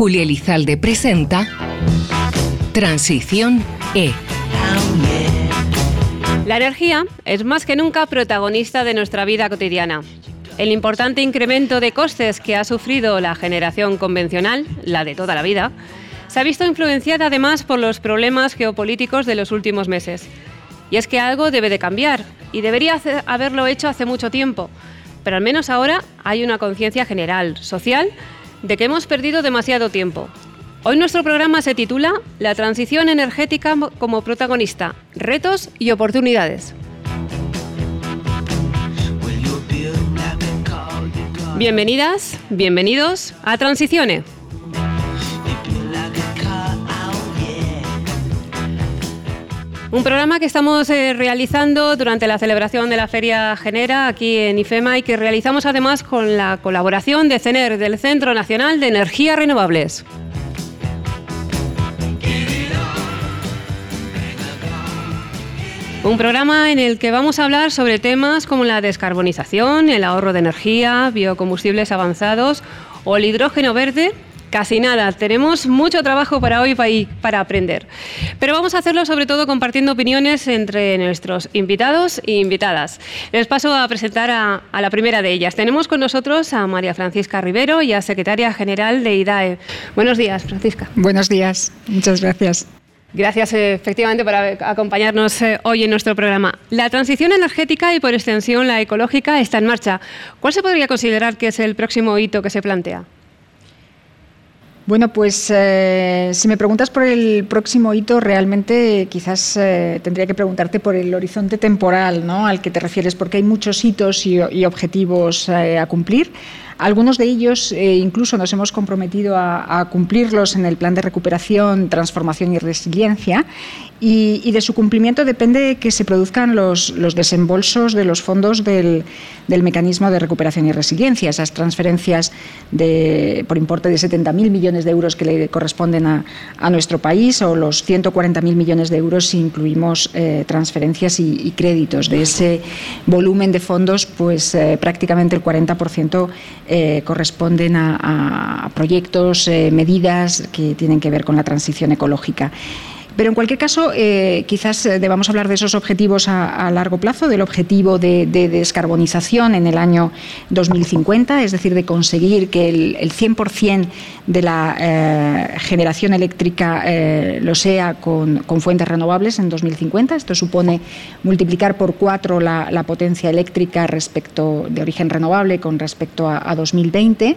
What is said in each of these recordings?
Julia Elizalde presenta Transición E. La energía es más que nunca protagonista de nuestra vida cotidiana. El importante incremento de costes que ha sufrido la generación convencional, la de toda la vida, se ha visto influenciada además por los problemas geopolíticos de los últimos meses. Y es que algo debe de cambiar, y debería haberlo hecho hace mucho tiempo, pero al menos ahora hay una conciencia general, social, de que hemos perdido demasiado tiempo. Hoy nuestro programa se titula La transición energética como protagonista, retos y oportunidades. Bienvenidas, bienvenidos a Transicione Un programa que estamos eh, realizando durante la celebración de la Feria Genera aquí en IFEMA y que realizamos además con la colaboración de CENER, del Centro Nacional de Energías Renovables. Un programa en el que vamos a hablar sobre temas como la descarbonización, el ahorro de energía, biocombustibles avanzados o el hidrógeno verde Casi nada, tenemos mucho trabajo para hoy para aprender. Pero vamos a hacerlo sobre todo compartiendo opiniones entre nuestros invitados e invitadas. Les paso a presentar a, la primera de ellas. Tenemos con nosotros a María Francisca Rivero, y a secretaria general de IDAE. Buenos días, Francisca. Buenos días, muchas gracias. Gracias efectivamente por acompañarnos eh, hoy en nuestro programa. La transición energética y por extensión la ecológica está en marcha. ¿Cuál se podría considerar que es el próximo hito que se plantea? Bueno, pues eh, si me preguntas por el próximo hito, realmente quizás eh, tendría que preguntarte por el horizonte temporal ¿no? al que te refieres, porque hay muchos hitos y, objetivos eh, a cumplir. Algunos de ellos incluso nos hemos comprometido a, cumplirlos en el plan de recuperación, transformación y resiliencia y, de su cumplimiento depende que se produzcan los, desembolsos de los fondos del, mecanismo de recuperación y resiliencia, esas transferencias de, por importe de 70.000 millones de euros que le corresponden a, nuestro país o los 140.000 millones de euros si incluimos eh, transferencias y, créditos. De ese volumen de fondos, pues eh, prácticamente el 40% eh, corresponden a proyectos, medidas que tienen que ver con la transición ecológica. Pero en cualquier caso, eh, quizás eh, debamos hablar de esos objetivos a, largo plazo, del objetivo de, descarbonización en el año 2050, es decir, de conseguir que el, 100% de la eh, generación eléctrica lo sea con, fuentes renovables en 2050. Esto supone multiplicar por cuatro la, potencia eléctrica respecto de origen renovable con respecto a, a 2020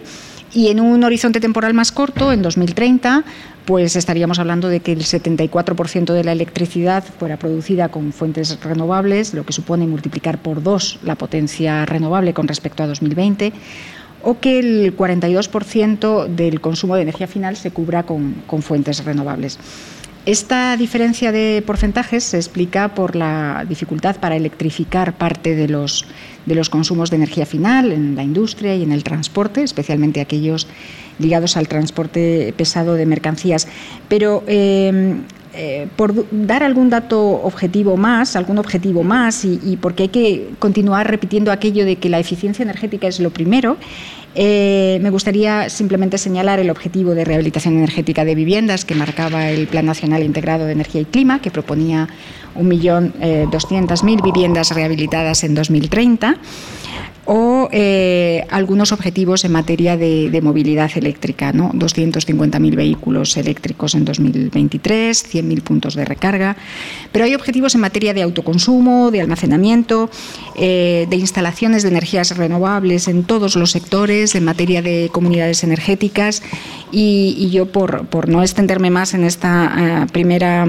y en un horizonte temporal más corto, en 2030, pues estaríamos hablando de que el 74% de la electricidad fuera producida con fuentes renovables, lo que supone multiplicar por dos la potencia renovable con respecto a 2020 o que el 42% del consumo de energía final se cubra con, con fuentes renovables. Esta diferencia de porcentajes se explica por la dificultad para electrificar parte de los, de los consumos de energía final en la industria y en el transporte, especialmente aquellos ligados al transporte pesado de mercancías. Pero eh, eh, por dar algún dato objetivo más, algún objetivo más, y, porque hay que continuar repitiendo aquello de que la eficiencia energética es lo primero, eh, me gustaría simplemente señalar el objetivo de rehabilitación energética de viviendas que marcaba el Plan Nacional Integrado de Energía y Clima, que proponía 1.200.000 viviendas rehabilitadas en 2030 o eh, algunos objetivos en materia de, movilidad eléctrica, ¿no? 250.000 vehículos eléctricos en 2023, 100.000 puntos de recarga, pero hay objetivos en materia de autoconsumo, de almacenamiento, eh, de instalaciones de energías renovables en todos los sectores, en materia de comunidades energéticas y, yo por, por, no extenderme más en esta eh, primera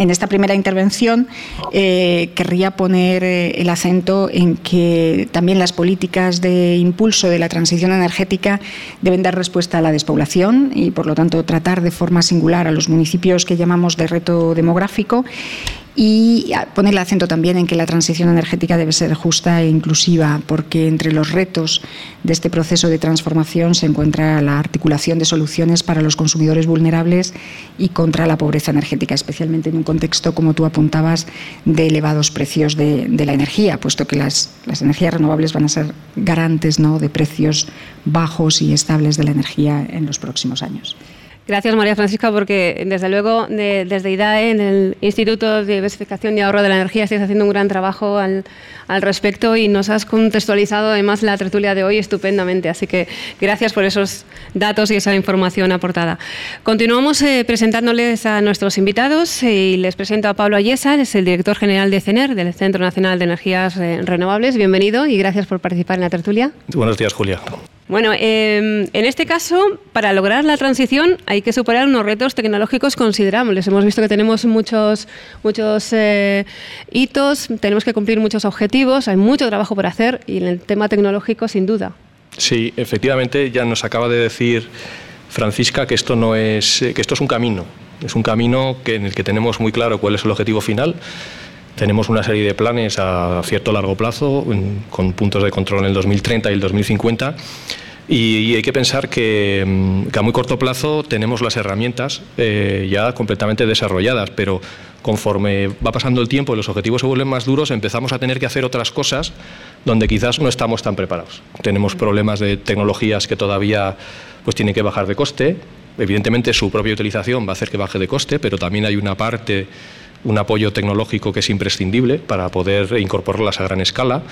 en esta primera intervención eh, querría poner eh, el acento en que también las políticas de impulso de la transición energética deben dar respuesta a la despoblación y, por lo tanto, tratar de forma singular a los municipios que llamamos de reto demográfico y pone el acento también en que la transición energética debe ser justa e inclusiva, porque entre los retos de este proceso de transformación se encuentra la articulación de soluciones para los consumidores vulnerables y contra la pobreza energética, especialmente en un contexto, como tú apuntabas, de elevados precios de, la energía, puesto que las, las, energías renovables van a ser garantes ¿no? de precios bajos y estables de la energía en los próximos años. Gracias, María Francisca, porque desde luego desde IDAE, en el Instituto de Diversificación y Ahorro de la Energía, estáis haciendo un gran trabajo al, respecto y nos has contextualizado además la tertulia de hoy estupendamente. Así que gracias por esos datos y esa información aportada. Continuamos eh, presentándoles a nuestros invitados y les presento a Pablo Ayesa, es el director general de CENER, del Centro Nacional de Energías eh, Renovables. Bienvenido y gracias por participar en la tertulia. Buenos días, Julia. Bueno, em, en este caso, para lograr la transición hay que superar unos retos tecnológicos considerables. Hemos visto que tenemos muchos, muchos eh, hitos, tenemos que cumplir muchos objetivos, hay mucho trabajo por hacer y en el tema tecnológico, sin duda. Sí, efectivamente, ya nos acaba de decir Francisca que esto no es, eh, que esto es un camino, es un camino que, en el que tenemos muy claro cuál es el objetivo final tenemos una serie de planes a cierto largo plazo, con puntos de control en el 2030 y el 2050. Y, hay que pensar que, mm, a muy corto plazo tenemos las herramientas eh, ya completamente desarrolladas, pero conforme va pasando el tiempo y los objetivos se vuelven más duros, empezamos a tener que hacer otras cosas donde quizás no estamos tan preparados. Tenemos problemas de tecnologías que todavía pues, tienen que bajar de coste. Evidentemente su propia utilización va a hacer que baje de coste, pero también hay una parte un apoyo tecnológico que es imprescindible para poder incorporarlas a gran escala.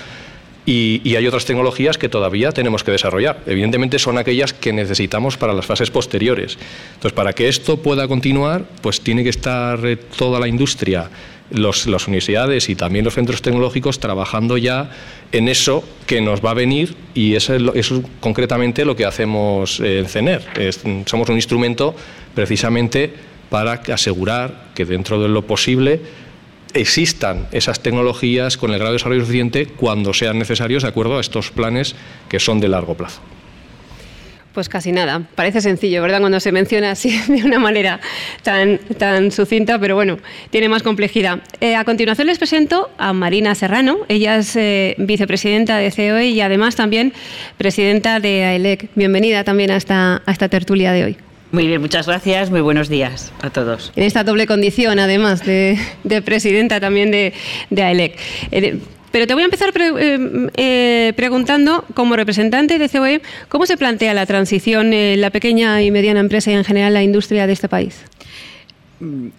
Y, hay otras tecnologías que todavía tenemos que desarrollar. Evidentemente son aquellas que necesitamos para las fases posteriores. Entonces, para que esto pueda continuar, pues tiene que estar eh, toda la industria, las universidades y también los centros tecnológicos trabajando ya en eso que nos va a venir y eso es, concretamente lo que hacemos en CENER. somos un instrumento precisamente para asegurar que dentro de lo posible existan esas tecnologías con el grado de desarrollo suficiente cuando sean necesarios de acuerdo a estos planes que son de largo plazo. Pues casi nada. Parece sencillo, ¿verdad? Cuando se menciona así de una manera tan, tan sucinta, pero bueno, tiene más complejidad. Eh, a continuación les presento a Marina Serrano. Ella es eh, vicepresidenta de COE y además también presidenta de AELEC. Bienvenida también a esta, a esta tertulia de hoy. Muy bien, muchas gracias. Muy buenos días a todos. En esta doble condición, además de, presidenta también de, de AELEC. Eh, pero te voy a empezar eh, eh, preguntando, como representante de COE, ¿cómo se plantea la transición en la pequeña y mediana empresa y en general la industria de este país? Mm,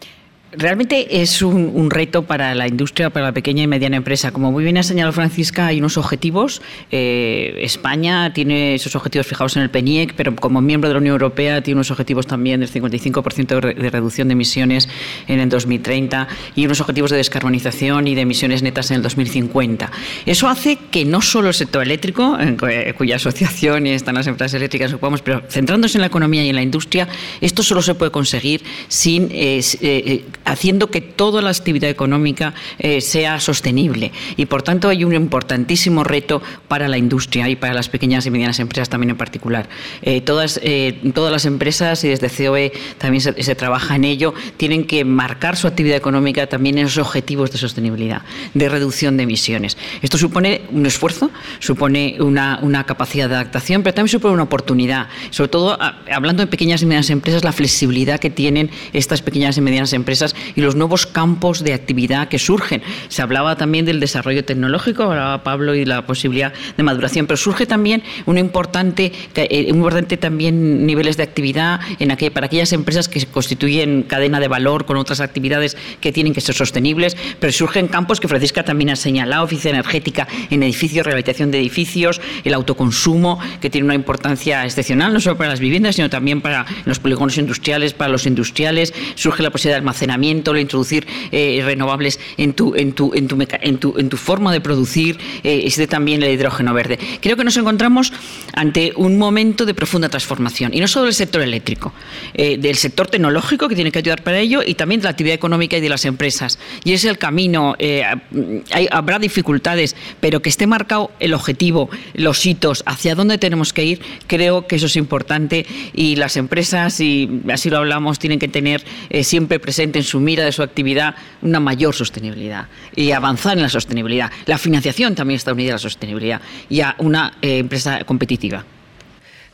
Realmente es un, reto para la industria, para la pequeña y mediana empresa. Como muy bien ha señalado Francisca, hay unos objetivos. Eh, España tiene esos objetivos fijados en el PENIEC, pero como miembro de la Unión Europea tiene unos objetivos también del 55% de, reducción de emisiones en el 2030 y unos objetivos de descarbonización y de emisiones netas en el 2050. Eso hace que no solo el sector eléctrico, en cuya asociación están las empresas eléctricas, ocupamos, pero centrándose en la economía y en la industria, esto solo se puede conseguir sin eh, eh, haciendo que toda la actividad económica eh, sea sostenible. Y por tanto hay un importantísimo reto para la industria y para las pequeñas y medianas empresas también en particular. Eh, todas, eh, todas las empresas, y desde COE también se, trabaja en ello, tienen que marcar su actividad económica también en esos objetivos de sostenibilidad, de reducción de emisiones. Esto supone un esfuerzo, supone una, una capacidad de adaptación, pero también supone una oportunidad. Sobre todo, hablando de pequeñas y medianas empresas, la flexibilidad que tienen estas pequeñas y medianas empresas y los nuevos campos de actividad que surgen. Se hablaba también del desarrollo tecnológico, hablaba Pablo, y la posibilidad de maduración, pero surge también un importante, eh, un importante también niveles de actividad en aquel, para aquellas empresas que constituyen cadena de valor con otras actividades que tienen que ser sostenibles, pero surgen campos que Francisca también ha señalado, eficiencia energética en edificios, rehabilitación de edificios, el autoconsumo, que tiene una importancia excepcional, no solo para las viviendas, sino también para los polígonos industriales, para los industriales, surge la posibilidad de almacenamiento el introducir eh, renovables en tu, en, tu, en, tu en, tu, en tu forma de producir, eh, existe también el hidrógeno verde. Creo que nos encontramos ante un momento de profunda transformación, y no solo del sector eléctrico, eh, del sector tecnológico que tiene que ayudar para ello, y también de la actividad económica y de las empresas. Y es el camino, hay, habrá dificultades, pero que esté marcado el objetivo, los hitos, hacia dónde tenemos que ir, creo que eso es importante y las empresas, y así lo hablamos, tienen que tener siempre presente en su mira de su actividad una mayor sostenibilidad y avanzar en la sostenibilidad. La financiación también está unida a la sostenibilidad y a una eh, empresa competitiva.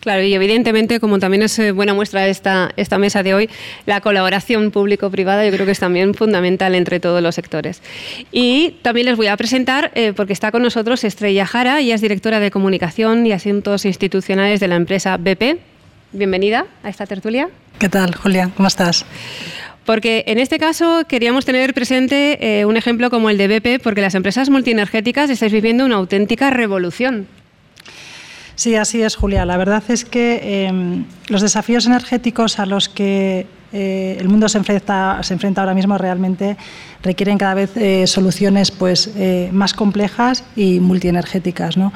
Claro, y evidentemente, como también es eh, buena muestra esta, esta mesa de hoy, la colaboración público-privada yo creo que es también fundamental entre todos los sectores. Y también les voy a presentar, eh, porque está con nosotros Estrella Jara, ella es directora de Comunicación y Asuntos Institucionales de la empresa BP. Bienvenida a esta tertulia. ¿Qué tal, Julia? ¿Cómo estás? Porque en este caso queríamos tener presente eh, un ejemplo como el de BP, porque las empresas multienergéticas estáis viviendo una auténtica revolución. Sí, así es, Julia. La verdad es que em, los desafíos energéticos a los que eh, el mundo se enfrenta, se enfrenta ahora mismo realmente requieren cada vez eh, soluciones pues, más complejas y multienergéticas. ¿no?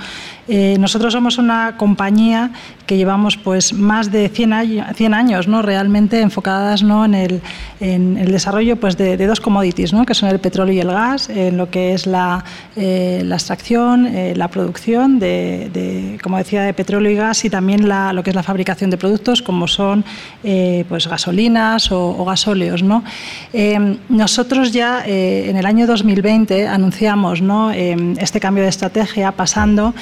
Nosotros somos una compañía que llevamos pues, más de 100 años, 100 años ¿no? realmente enfocadas ¿no? en, el, en, el, desarrollo pues, de, dos commodities, ¿no? que son el petróleo y el gas, en lo que es la, la extracción, la producción de, como decía, de petróleo y gas y también lo que es la fabricación de productos como son pues, gasolina, o, gasóleos. ¿no? Eh, nosotros ya eh, en el año 2020 anunciamos ¿no? Eh, este cambio de estrategia pasando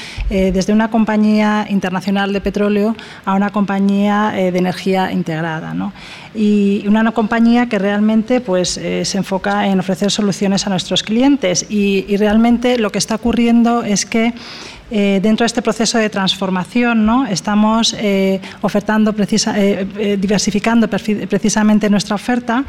desde una compañía internacional de petróleo a una compañía de energía integrada. Y una compañía que realmente pues, se enfoca en ofrecer soluciones a nuestros clientes y realmente lo que está ocurriendo es que eh, dentro de este proceso de transformación ¿no? estamos eh, ofertando, eh, diversificando precisamente nuestra oferta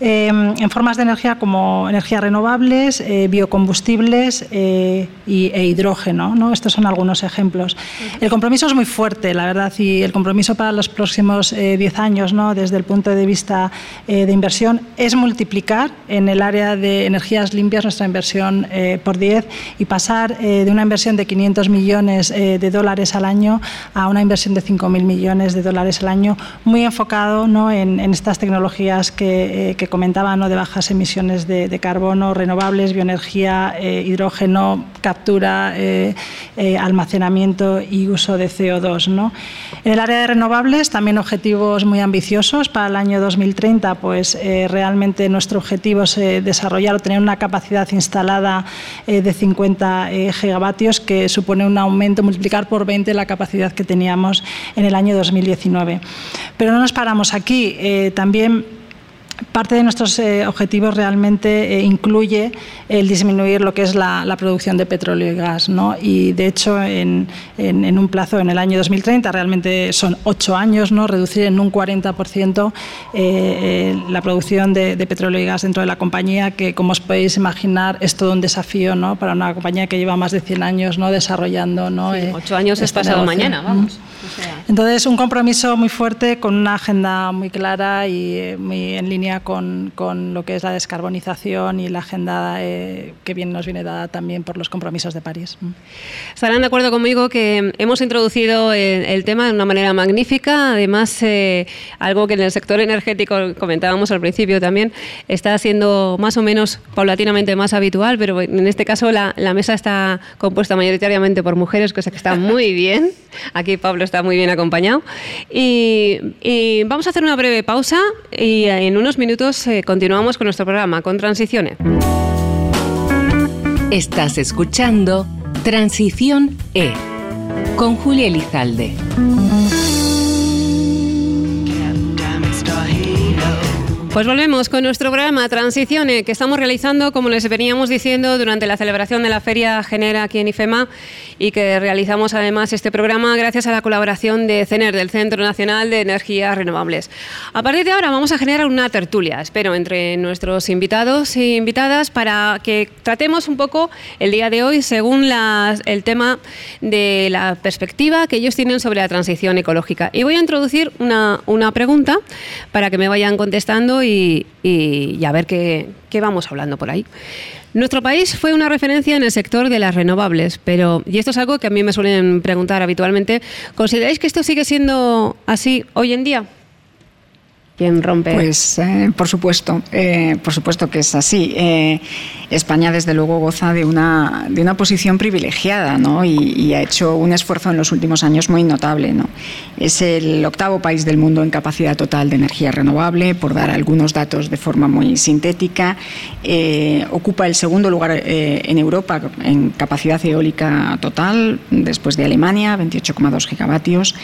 en formas de energía como energías renovables, biocombustibles e hidrógeno. ¿no? Estos son algunos ejemplos. El compromiso es muy fuerte, la verdad, y el compromiso para los próximos 10 años, ¿no? desde el punto de vista de inversión, es multiplicar en el área de energías limpias nuestra inversión por 10 y pasar de una inversión de 500 millones eh, de dólares al año a una inversión de 5.000 millones de dólares al año, muy enfocado ¿no? en, estas tecnologías que, eh, comentaba, ¿no? de bajas emisiones de, carbono, renovables, bioenergía, eh, hidrógeno, captura, almacenamiento y uso de CO2. ¿no? En el área de renovables también objetivos muy ambiciosos para el año 2030, pues realmente nuestro objetivo es desarrollar o tener una capacidad instalada de 50 gigavatios que supone supone un aumento, multiplicar por 20 la capacidad que teníamos en el año 2019. Pero no nos paramos aquí. Eh, también Parte de nuestros eh, objetivos realmente eh, incluye el disminuir lo que es la, producción de petróleo y gas. ¿no? Y de hecho, en, un plazo, en el año 2030, realmente son ocho años, ¿no? reducir en un 40% eh, la producción de, petróleo y gas dentro de la compañía, que como os podéis imaginar es todo un desafío ¿no? para una compañía que lleva más de 100 años ¿no? desarrollando. ¿no? ocho años es pasado mañana, vamos. Entonces, un compromiso muy fuerte con una agenda muy clara y muy en línea con, con, lo que es la descarbonización y la agenda eh, que bien nos viene dada también por los compromisos de París. Mm. Estarán de acuerdo conmigo que hemos introducido el, tema de una manera magnífica, además eh, algo que en el sector energético comentábamos al principio también está siendo más o menos paulatinamente más habitual, pero en este caso la, la mesa está compuesta mayoritariamente por mujeres, cosa que está muy bien. Aquí Pablo está muy bien acompañado. Y, y vamos a hacer una breve pausa y en unos minutos eh, continuamos con nuestro programa, con Transiciones. Estás escuchando Transición E, con Julia Elizalde. Pues volvemos con nuestro programa Transiciones que estamos realizando, como les veníamos diciendo, durante la celebración de la Feria Genera aquí en IFEMA y que realizamos además este programa gracias a la colaboración de CENER, del Centro Nacional de Energías Renovables. A partir de ahora vamos a generar una tertulia, espero, entre nuestros invitados e invitadas para que tratemos un poco el día de hoy según el tema de la perspectiva que ellos tienen sobre la transición ecológica. Y voy a introducir una, una pregunta para que me vayan contestando y, a ver qué, vamos hablando por ahí. Nuestro país fue una referencia en el sector de las renovables, pero, y esto es algo que a mí me suelen preguntar habitualmente, ¿consideráis que esto sigue siendo así hoy en día? Rompe. Pues eh, por supuesto, eh, por supuesto que es así. Eh, España desde luego goza de una, de una posición privilegiada ¿no? y, ha hecho un esfuerzo en los últimos años muy notable. ¿no? Es el octavo país del mundo en capacidad total de energía renovable, por dar algunos datos de forma muy sintética. ocupa el segundo lugar en Europa en capacidad eólica total, después de Alemania, 28,2 gigavatios.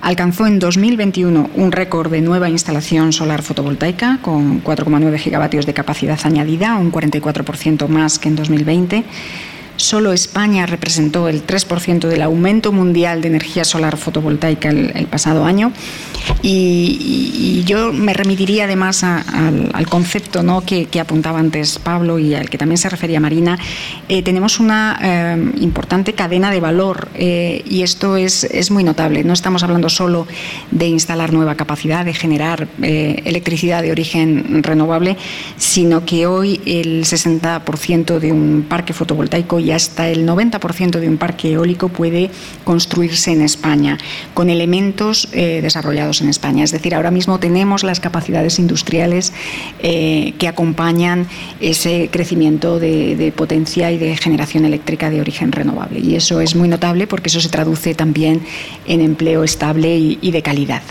Alcanzó en 2021 un récord de nueva instalación solar fotovoltaica con 4,9 gigavatios de capacidad añadida, un 44% más que en 2020 Solo España representó el 3% del aumento mundial de energía solar fotovoltaica el, pasado año. Y, yo me remitiría además al, concepto que, apuntaba antes Pablo y al que también se refería Marina. Eh, tenemos una eh, importante cadena de valor eh, y esto es, es, muy notable. No estamos hablando solo de instalar nueva capacidad, de generar electricidad de origen renovable, sino que hoy el 60% de un parque fotovoltaico y hasta el 90% de un parque eólico puede construirse en España, con elementos eh, desarrollados en España. Es decir, ahora mismo tenemos las capacidades industriales eh, que acompañan ese crecimiento de, potencia y de generación eléctrica de origen renovable. Y eso es muy notable porque eso se traduce también en empleo estable y de calidad.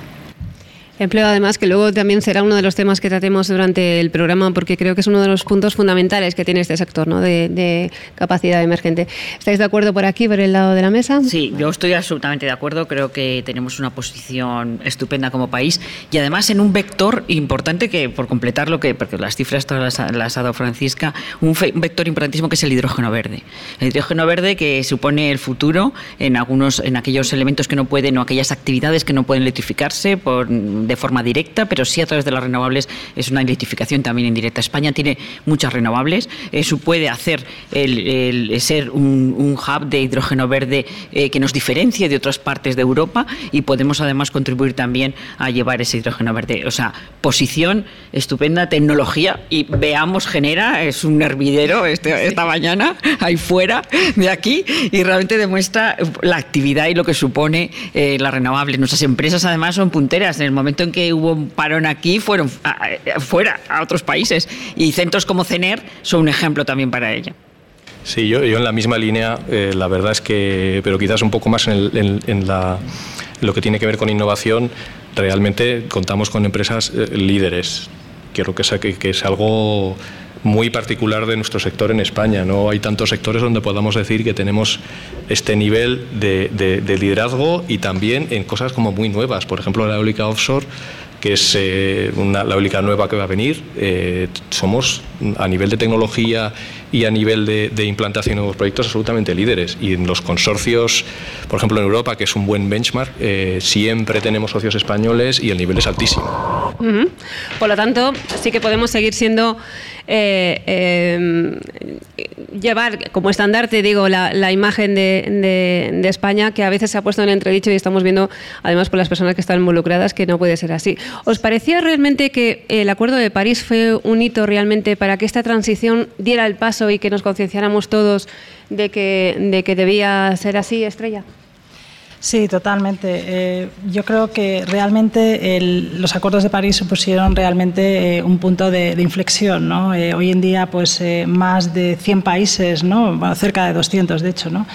Empleo, además, que luego también será uno de los temas que tratemos durante el programa, porque creo que es uno de los puntos fundamentales que tiene este sector ¿no? de, capacidad emergente. ¿Estáis de acuerdo por aquí, por el lado de la mesa? Sí, yo estoy absolutamente de acuerdo. Creo que tenemos una posición estupenda como país y además en un vector importante que, por completar lo que, porque las cifras todas las, ha dado Francisca, un, vector importantísimo que es el hidrógeno verde. El hidrógeno verde que supone el futuro en, algunos, en aquellos elementos que no pueden o aquellas actividades que no pueden electrificarse por de forma directa, pero sí a través de las renovables es una electrificación también indirecta. España tiene muchas renovables, eso puede hacer el, ser un, hub de hidrógeno verde eh, que nos diferencie de otras partes de Europa y podemos además contribuir también a llevar ese hidrógeno verde. O sea, posición estupenda, tecnología y veamos genera, es un hervidero este, esta mañana ahí fuera de aquí y realmente demuestra la actividad y lo que supone eh, las renovables. Nuestras empresas además son punteras en el momento en que hubo un parón aquí, fueron fuera a otros países. Y centros como CENER son un ejemplo también para ella. Sí, yo, yo en la misma línea, eh, la verdad es que, pero quizás un poco más en, la, lo que tiene que ver con innovación, realmente contamos con empresas eh, líderes. Quiero que, que, que es algo muy particular de nuestro sector en España. No hay tantos sectores donde podamos decir que tenemos este nivel de, liderazgo y también en cosas como muy nuevas. Por ejemplo, la eólica offshore que es eh, una, la eólica nueva que va a venir. Eh, somos a nivel de tecnología y a nivel de, implantación de nuevos proyectos absolutamente líderes. Y en los consorcios, por ejemplo en Europa, que es un buen benchmark, eh, siempre tenemos socios españoles y el nivel es altísimo. Por lo tanto, sí que podemos seguir siendo eh, em, llevar como estandarte, digo, la, imagen de, España, que a veces se ha puesto en entredicho y estamos viendo, además, por las personas que están involucradas, que no puede ser así. ¿Os parecía realmente que el Acuerdo de París fue un hito realmente para que esta transición diera el paso y que nos concienciáramos todos de que, de que debía ser así, Estrella? Sí, totalmente. Eh, yo creo que realmente los acuerdos de París supusieron realmente eh, un punto de, inflexión. ¿no? Eh, hoy en día, pues más de 100 países, ¿no? cerca de 200 de hecho, ¿no?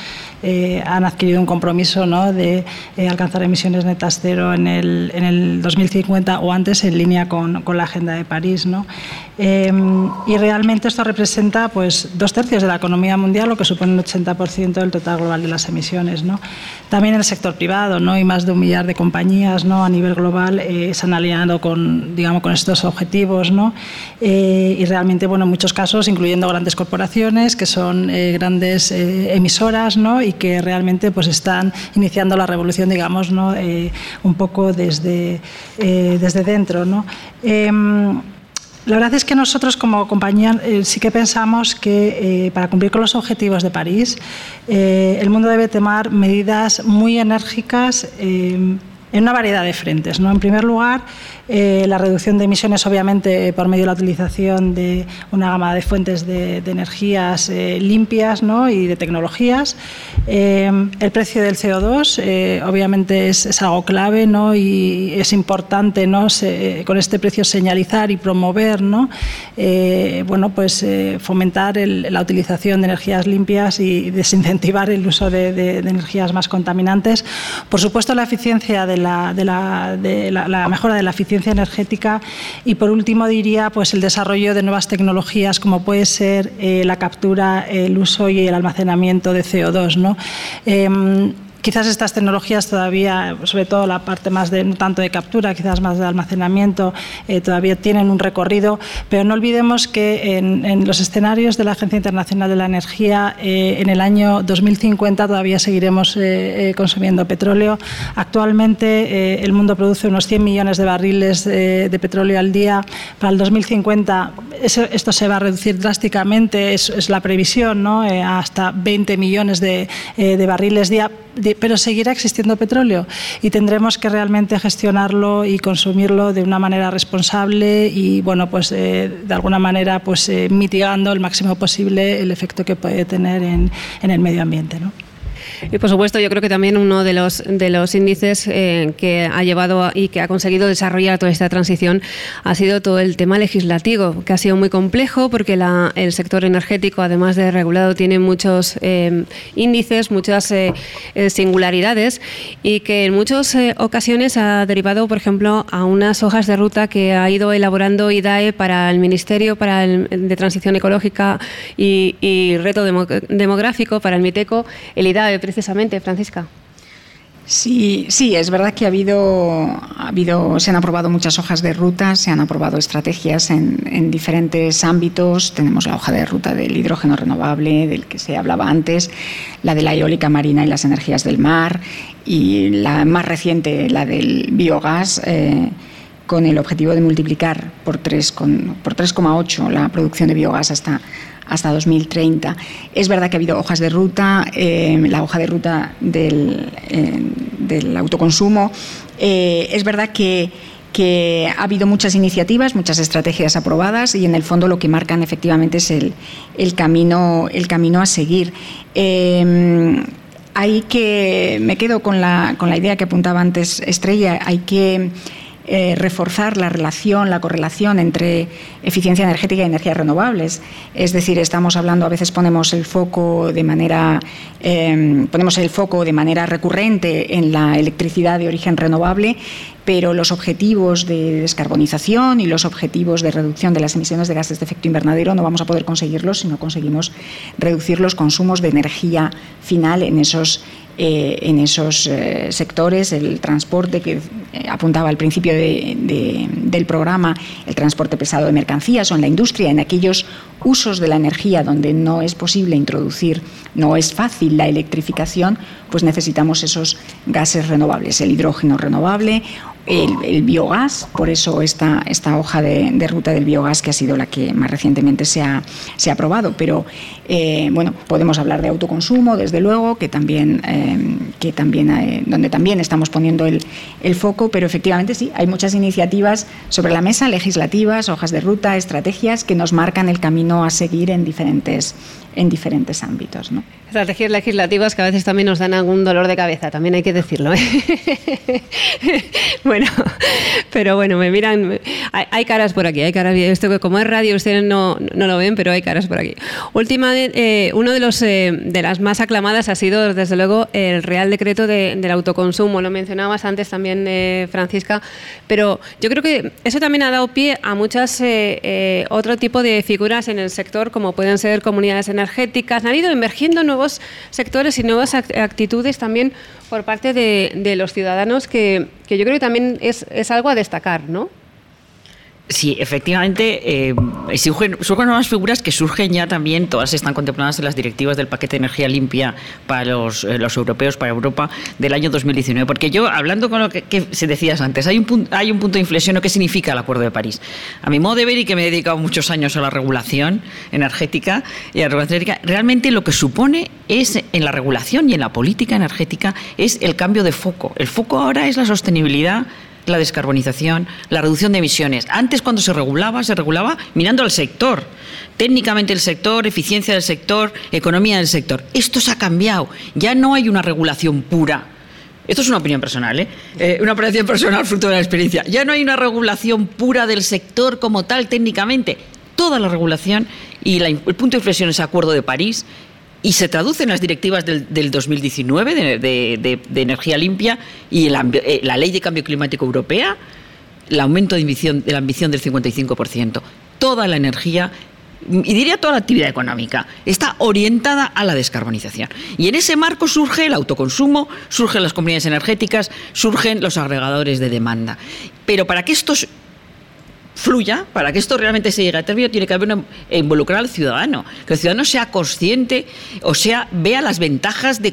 Eh, han adquirido un compromiso ¿no? de eh, alcanzar emisiones netas cero en el, en el 2050 o antes en línea con, con la Agenda de París. ¿no? Em, y realmente esto representa pues, dos tercios de la economía mundial, lo que supone un 80% del total global de las emisiones. ¿no? También el sector privado ¿no? y más de un millar de compañías ¿no? a nivel global eh, se han aliado con, digamos, con estos objetivos. ¿no? y realmente, bueno, en muchos casos, incluyendo grandes corporaciones que son grandes emisoras ¿no? Que realmente pues están iniciando la revolución, digamos, ¿no? Eh, un poco desde, eh, desde dentro. ¿no? Em, la verdad es que nosotros como compañía eh, sí que pensamos que para cumplir con los objetivos de París, el mundo debe tomar medidas muy enérgicas em, en una variedad de frentes. ¿no? En primer lugar, eh, la reducción de emisiones, obviamente, por medio de la utilización de una gama de fuentes de, energías eh, limpias ¿no? y de tecnologías. Eh, el precio del CO2, obviamente, es, algo clave ¿no? y es importante ¿no? con este precio señalizar y promover, ¿no? bueno, pues, fomentar la utilización de energías limpias y desincentivar el uso de, energías más contaminantes. Por supuesto, la eficiencia de la, de la, mejora de la eficiencia energética y por último diría pues el desarrollo de nuevas tecnologías como puede ser eh, la captura, el uso y el almacenamiento de CO2. ¿no? Quizás estas tecnologías todavía, sobre todo la parte más de, no tanto de captura, quizás más de almacenamiento, eh, todavía tienen un recorrido, pero no olvidemos que en, los escenarios de la Agencia Internacional de la Energía, eh, en el año 2050 todavía seguiremos eh, consumiendo petróleo. Actualmente el mundo produce unos 100 millones de barriles de petróleo al día. Para el 2050 esto se va a reducir drásticamente, es, la previsión, ¿no? hasta 20 millones de, de barriles día pero seguirá existiendo petróleo y tendremos que realmente gestionarlo y consumirlo de una manera responsable y bueno pues eh, de alguna manera pues eh, mitigando el máximo posible el efecto que puede tener en, en el medio ambiente. ¿no? Y por supuesto, yo creo que también uno de los, de los índices eh, que ha llevado y que ha conseguido desarrollar toda esta transición ha sido todo el tema legislativo, que ha sido muy complejo porque la, el sector energético, además de regulado, tiene muchos eh, índices, muchas eh, singularidades y que en muchas ocasiones ha derivado, por ejemplo, a unas hojas de ruta que ha ido elaborando IDAE para el Ministerio para de Transición Ecológica y Reto Demográfico, para el MITECO, el IDAE precisamente, Francisca. Sí, sí, es verdad que ha habido, ha habido, se han aprobado muchas hojas de ruta, se han aprobado estrategias en, diferentes ámbitos. Tenemos la hoja de ruta del hidrógeno renovable, del que se hablaba antes, la de la eólica marina y las energías del mar, y la más reciente, la del biogás. Eh, con el objetivo de multiplicar por 3,8 la producción de biogás hasta, hasta 2030. Es verdad que ha habido hojas de ruta, eh, la hoja de ruta del, eh, del autoconsumo. Eh, es verdad que, que, ha habido muchas iniciativas, muchas estrategias aprobadas y en el fondo lo que marcan efectivamente es el, el camino, el camino a seguir. hay que, me quedo con la, con la idea que apuntaba antes Estrella, hay que eh, reforzar la relación, la correlación entre eficiencia energética y energías renovables. Es decir, estamos hablando, a veces ponemos el foco de manera, em, ponemos el foco de manera recurrente en la electricidad de origen renovable pero los objetivos de descarbonización y los objetivos de reducción de las emisiones de gases de efecto invernadero no vamos a poder conseguirlos si no conseguimos reducir los consumos de energía final en esos eh, en esos eh, sectores, el transporte que eh, apuntaba al principio del programa, el transporte pesado de mercancías o en la industria, en aquellos usos de la energía donde no es posible introducir, no es fácil la electrificación, pues necesitamos esos gases renovables, el hidrógeno renovable el, biogás, por eso esta, esta hoja de, ruta del biogás que ha sido la que más recientemente se ha, se ha aprobado. Pero eh, bueno, podemos hablar de autoconsumo, desde luego, que también, eh, que también eh, donde también estamos poniendo el, el, foco, pero efectivamente sí, hay muchas iniciativas sobre la mesa, legislativas, hojas de ruta, estrategias que nos marcan el camino a seguir en diferentes, en diferentes ámbitos. ¿no? Estrategias legislativas que a veces también nos dan algún dolor de cabeza, también hay que decirlo. bueno, pero bueno, me miran, hay, caras por aquí, hay caras, esto que como es radio ustedes no, no lo ven, pero hay caras por aquí. Última, eh, uno de los eh, de las más aclamadas ha sido desde luego el Real Decreto del autoconsumo, lo mencionabas antes también eh, Francisca, pero yo creo que eso también ha dado pie a muchas otro tipo de figuras en el sector como pueden ser comunidades energéticas, han ido emergiendo nuevos sectores y nuevas actitudes también por parte de, los ciudadanos que, yo creo que también es, algo a destacar, ¿no? Sí, efectivamente, eh, surgen, nuevas figuras que surgen ya también, todas están contempladas en las directivas del paquete de energía limpia para los, eh, europeos, para Europa, del año 2019. Porque yo, hablando con lo que, se decías antes, hay un, hay un punto de inflexión, ¿qué significa el Acuerdo de París? A mi modo de ver y que me he dedicado muchos años a la regulación energética y a la energética, realmente lo que supone es, en la regulación y en la política energética, es el cambio de foco. El foco ahora es la sostenibilidad la descarbonización, la reducción de emisiones. Antes cuando se regulaba, se regulaba mirando al sector, técnicamente el sector, eficiencia del sector, economía del sector. Esto se ha cambiado, ya no hay una regulación pura. Esto es una opinión personal, ¿eh? eh una opinión personal fruto de la experiencia. Ya no hay una regulación pura del sector como tal técnicamente. Toda la regulación y el punto de inflexión es el Acuerdo de París y se traduce en las directivas del, 2019 de, energía limpia y eh, la ley de cambio climático europea, el aumento de, ambición, de la ambición del 55%. Toda la energía y diría toda la actividad económica, está orientada a la descarbonización. Y en ese marco surge el autoconsumo, surgen las comunidades energéticas, surgen los agregadores de demanda. Pero para que estos fluya, para que esto realmente se llegue a término, tiene que haber involucrar al ciudadano. Que el ciudadano sea consciente, o sea, vea las ventajas de,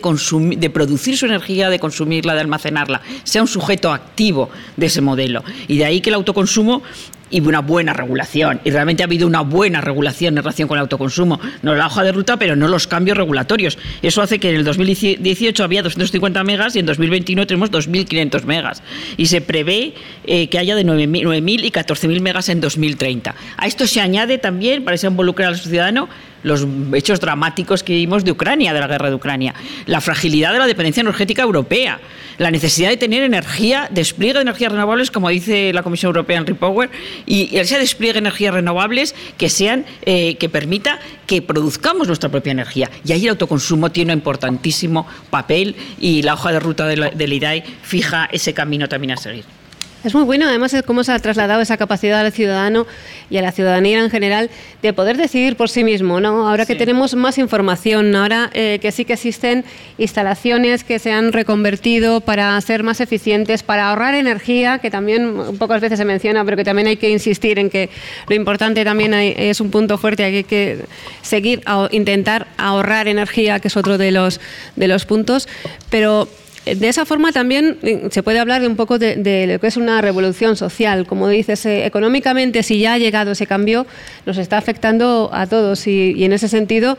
de producir su energía, de consumirla, de almacenarla, sea un sujeto activo de ese modelo. Y de ahí que el autoconsumo y una buena regulación. Y realmente ha habido una buena regulación en relación con el autoconsumo. No la hoja de ruta, pero no los cambios regulatorios. Eso hace que en el 2018 había 250 megas y en 2021 tenemos 2.500 megas. Y se prevé eh, que haya de 9.000 y 14.000 megas en 2030. A esto se añade también, para involucrar al ciudadano, los hechos dramáticos que vimos de Ucrania, de la guerra de Ucrania, la fragilidad de la dependencia energética europea, la necesidad de tener energía, despliegue de energías renovables, como dice la Comisión Europea en Repower, y ese despliegue de energías renovables que sean eh, que permita que produzcamos nuestra propia energía. Y ahí el autoconsumo tiene un importantísimo papel y la hoja de ruta del IDAI fija ese camino también a seguir. Es muy bueno, además, cómo se ha trasladado esa capacidad al ciudadano y a la ciudadanía en general de poder decidir por sí mismo. ¿no? Ahora que tenemos más información, ahora eh, que sí que existen instalaciones que se han reconvertido para ser más eficientes, para ahorrar energía, que también pocas veces se menciona, pero que también hay que insistir en que lo importante también es un punto fuerte, hay que seguir a intentar ahorrar energía, que es otro de los, de los puntos. Pero de esa forma también eh, se puede hablar de un poco de, lo que es una revolución social. Como dices, eh, económicamente, si ya ha llegado ese cambio, nos está afectando a todos y, en ese sentido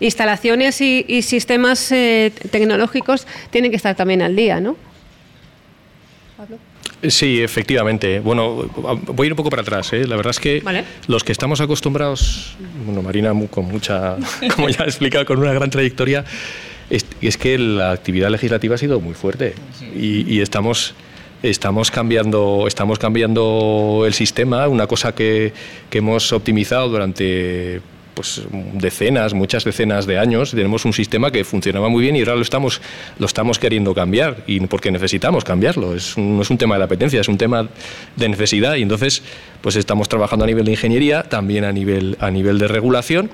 instalaciones y, sistemas eh, tecnológicos tienen que estar también al día, ¿no? Sí, efectivamente. Bueno, voy a ir un poco para atrás. La verdad es que los que estamos acostumbrados, bueno, Marina con mucha, como ya he explicado, con una gran trayectoria, es, que la actividad legislativa ha sido muy fuerte. Y, estamos estamos cambiando, estamos cambiando el sistema, una cosa que, hemos optimizado durante pues, decenas, muchas decenas de años. Tenemos un sistema que funcionaba muy bien y ahora lo estamos, lo estamos queriendo cambiar. Y porque necesitamos cambiarlo. Es no es un tema de apetencia, es un tema de necesidad. Y entonces pues estamos trabajando a nivel de ingeniería, también a nivel, a nivel de regulación.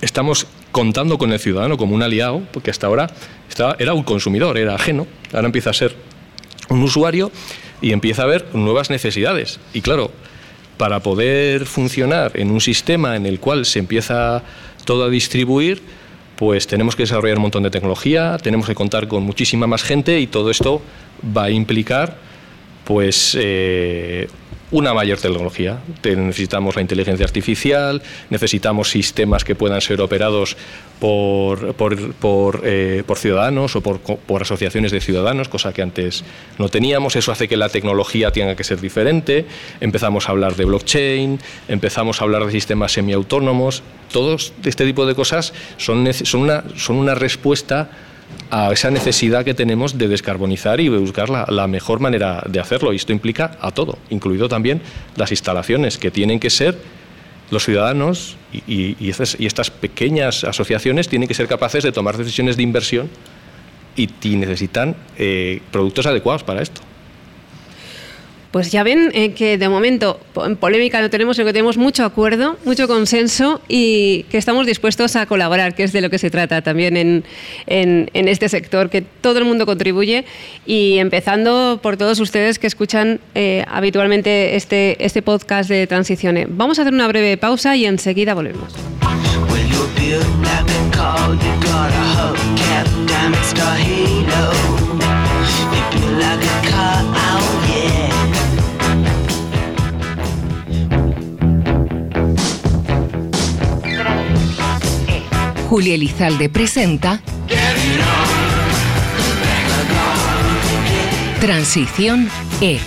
Estamos contando con el ciudadano como un aliado, porque hasta ahora estaba, era un consumidor, era ajeno, ahora empieza a ser un usuario y empieza a haber nuevas necesidades. Y claro, para poder funcionar en un sistema en el cual se empieza todo a distribuir, pues tenemos que desarrollar un montón de tecnología, tenemos que contar con muchísima más gente y todo esto va a implicar pues eh, una mayor tecnología. Necesitamos la inteligencia artificial, necesitamos sistemas que puedan ser operados por, por, eh, ciudadanos o por, asociaciones de ciudadanos, cosa que antes no teníamos. Eso hace que la tecnología tenga que ser diferente. Empezamos a hablar de blockchain, empezamos a hablar de sistemas semiautónomos. Todos este tipo de cosas son, son, una, son una respuesta a esa necesidad que tenemos de descarbonizar y de buscar la, mejor manera de hacerlo. Y esto implica a todo, incluido también las instalaciones, que tienen que ser los ciudadanos y, estas, pequeñas asociaciones tienen que ser capaces de tomar decisiones de inversión y, necesitan eh, productos adecuados para esto. Pues ya ven eh, que de momento en polémica no tenemos, sino que tenemos mucho acuerdo, mucho consenso y que estamos dispuestos a colaborar, que es de lo que se trata también en, en, este sector, que todo el mundo contribuye y empezando por todos ustedes que escuchan eh, habitualmente este, este podcast de Transiciones. Vamos a hacer una breve pausa y enseguida volvemos. Julia Elizalde presenta Transición E.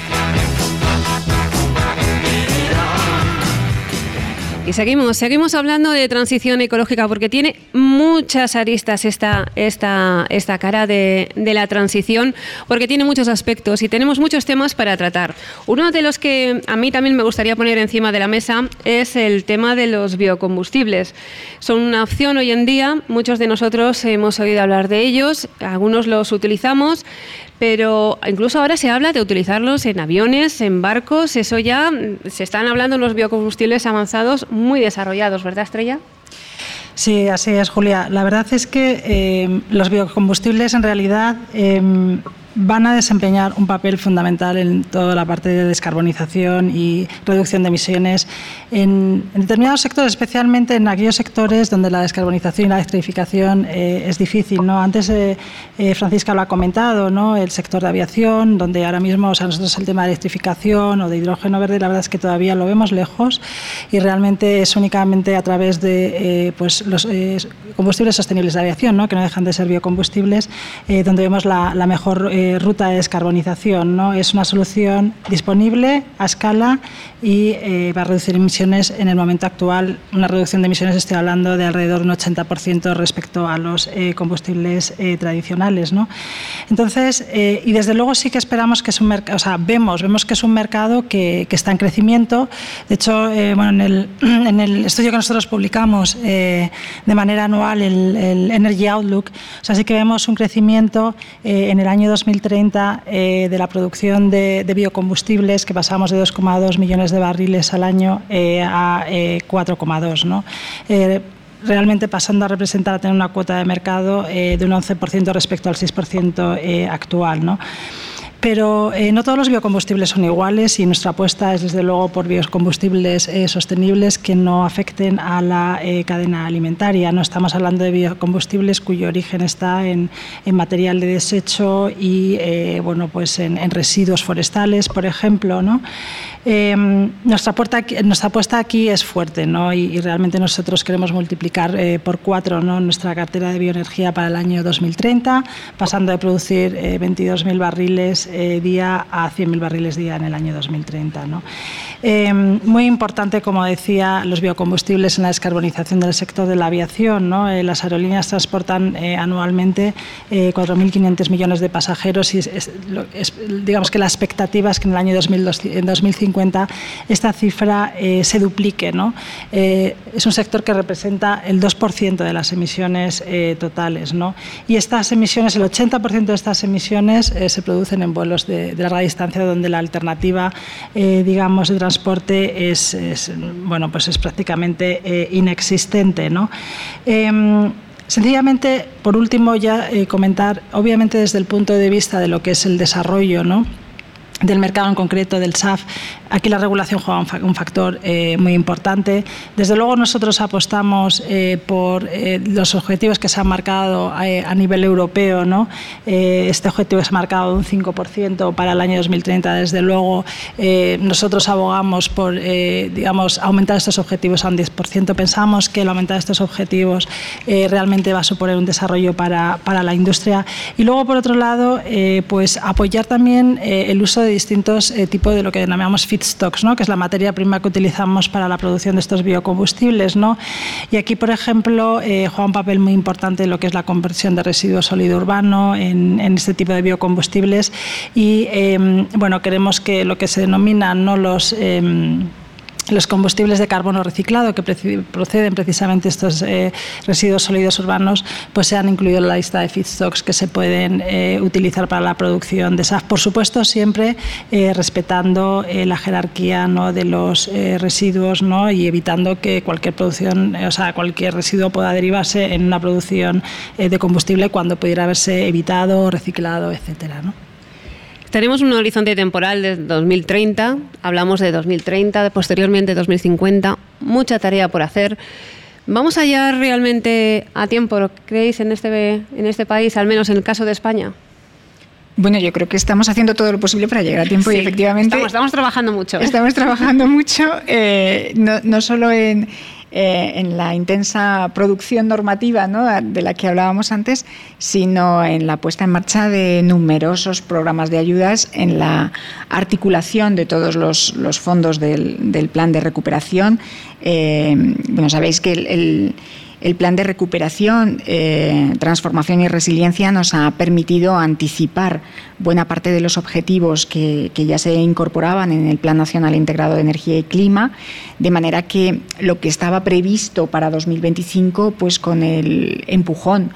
Y seguimos, seguimos hablando de transición ecológica porque tiene muchas aristas esta, esta, esta cara de, de, la transición, porque tiene muchos aspectos y tenemos muchos temas para tratar. Uno de los que a mí también me gustaría poner encima de la mesa es el tema de los biocombustibles. Son una opción hoy en día, muchos de nosotros hemos oído hablar de ellos, algunos los utilizamos, pero incluso ahora se habla de utilizarlos en aviones, en barcos, eso ya mm, se están hablando los biocombustibles avanzados muy desarrollados, ¿verdad, Estrella? Sí, así es, Julia. La verdad es que eh, los biocombustibles en realidad em, van a desempeñar un papel fundamental en toda la parte de descarbonización y reducción de emisiones en, determinados sectores, especialmente en aquellos sectores donde la descarbonización y la electrificación eh, es difícil. ¿no? Antes eh, eh, Francisca lo ha comentado, ¿no? el sector de aviación, donde ahora mismo o sea, nosotros el tema de electrificación o de hidrógeno verde, la verdad es que todavía lo vemos lejos y realmente es únicamente a través de pues, los combustibles sostenibles de aviación, ¿no? que no dejan de ser biocombustibles, donde vemos la, la mejor ruta de descarbonización. ¿no? Es una solución disponible a escala y eh, va a reducir emisiones en el momento actual. Una reducción de emisiones, estoy hablando de alrededor de un 80% respecto a los eh, combustibles eh, tradicionales. ¿no? Entonces, y desde luego sí que esperamos que es un mercado, o sea, vemos, vemos que es un mercado que, que está en crecimiento. De hecho, bueno, en el, en, el, estudio que nosotros publicamos de manera anual, el, el, Energy Outlook, o sea, sí que vemos un crecimiento en el año 2030 de la producción de, biocombustibles que pasamos de 2,2 millones de barriles al año eh, a 4,2. Eh, ¿no? Eh, realmente pasando a representar, a tener una cuota de mercado de un 11% respecto al 6% actual. ¿no? Pero eh, no todos los biocombustibles son iguales y nuestra apuesta es desde luego por biocombustibles eh, sostenibles que no afecten a la eh, cadena alimentaria. No estamos hablando de biocombustibles cuyo origen está en, en material de desecho y bueno, pues en, residuos forestales, por ejemplo. ¿no? Em, nuestra, nuestra apuesta aquí es fuerte ¿no? y, realmente nosotros queremos multiplicar por cuatro ¿no? nuestra cartera de bioenergía para el año 2030, pasando de producir 22.000 barriles eh, día a 100.000 barriles día en el año 2030. Eh, muy importante, como decía, los biocombustibles en la descarbonización del sector de la aviación. Eh, las aerolíneas transportan anualmente 4.500 millones de pasajeros y digamos que la expectativa es que en el año 2050 esta cifra se duplique. es un sector que representa el 2% de las emisiones totales. Y estas emisiones, el 80% de estas emisiones se producen en vuelos de, larga distancia donde la alternativa, eh, digamos, de transporte es, bueno, pues es prácticamente eh, inexistente, ¿no? Em, sencillamente, por último, ya eh, comentar, obviamente desde el punto de vista de lo que es el desarrollo, ¿no? Del mercado en concreto, del SAF, aquí la regulación juega un factor eh, muy importante. Desde luego nosotros apostamos eh, por eh, los objetivos que se han marcado a nivel europeo. ¿no? este objetivo ha marcado un 5% para el año 2030. Desde luego nosotros abogamos por digamos, aumentar estos objetivos a un 10%. Pensamos que el aumentar estos objetivos realmente va a suponer un desarrollo para, para, la industria. Y luego, por otro lado, pues apoyar también el uso de distintos eh, tipos de lo que denominamos feedstocks, ¿no? que es la materia prima que utilizamos para la producción de estos biocombustibles. ¿no? Y aquí, por ejemplo, eh, juega un papel muy importante lo que es la conversión de residuos sólido urbano en, este tipo de biocombustibles. Y em, bueno, queremos que lo que se denominan ¿no? los em, los combustibles de carbono reciclado que proceden precisamente estos eh, residuos sólidos urbanos, pues se han incluido en la lista de feedstocks que se pueden eh, utilizar para la producción de SAF. Por supuesto, siempre eh, respetando la jerarquía ¿no? de los residuos ¿no? y evitando que cualquier producción, o sea, cualquier residuo pueda derivarse en una producción de combustible cuando pudiera haberse evitado, reciclado, etcétera. ¿no? Tenemos un horizonte temporal de 2030, hablamos de 2030, posteriormente 2050, mucha tarea por hacer. ¿Vamos allá realmente a tiempo, creéis, en este, en este país, al menos en el caso de España? Bueno, yo creo que estamos haciendo todo lo posible para llegar a tiempo y efectivamente... Estamos, trabajando mucho. Estamos trabajando mucho, eh, no, no, solo en, eh, en la intensa producción normativa de la que hablábamos antes, sino en la puesta en marcha de numerosos programas de ayudas, en la articulación de todos los, fondos del, plan de recuperación. Eh, bueno, sabéis que el plan de recuperación, eh, transformación y resiliencia nos ha permitido anticipar buena parte de los objetivos que, ya se incorporaban en el Plan Nacional Integrado de Energía y Clima, de manera que lo que estaba previsto para 2025, pues con el empujón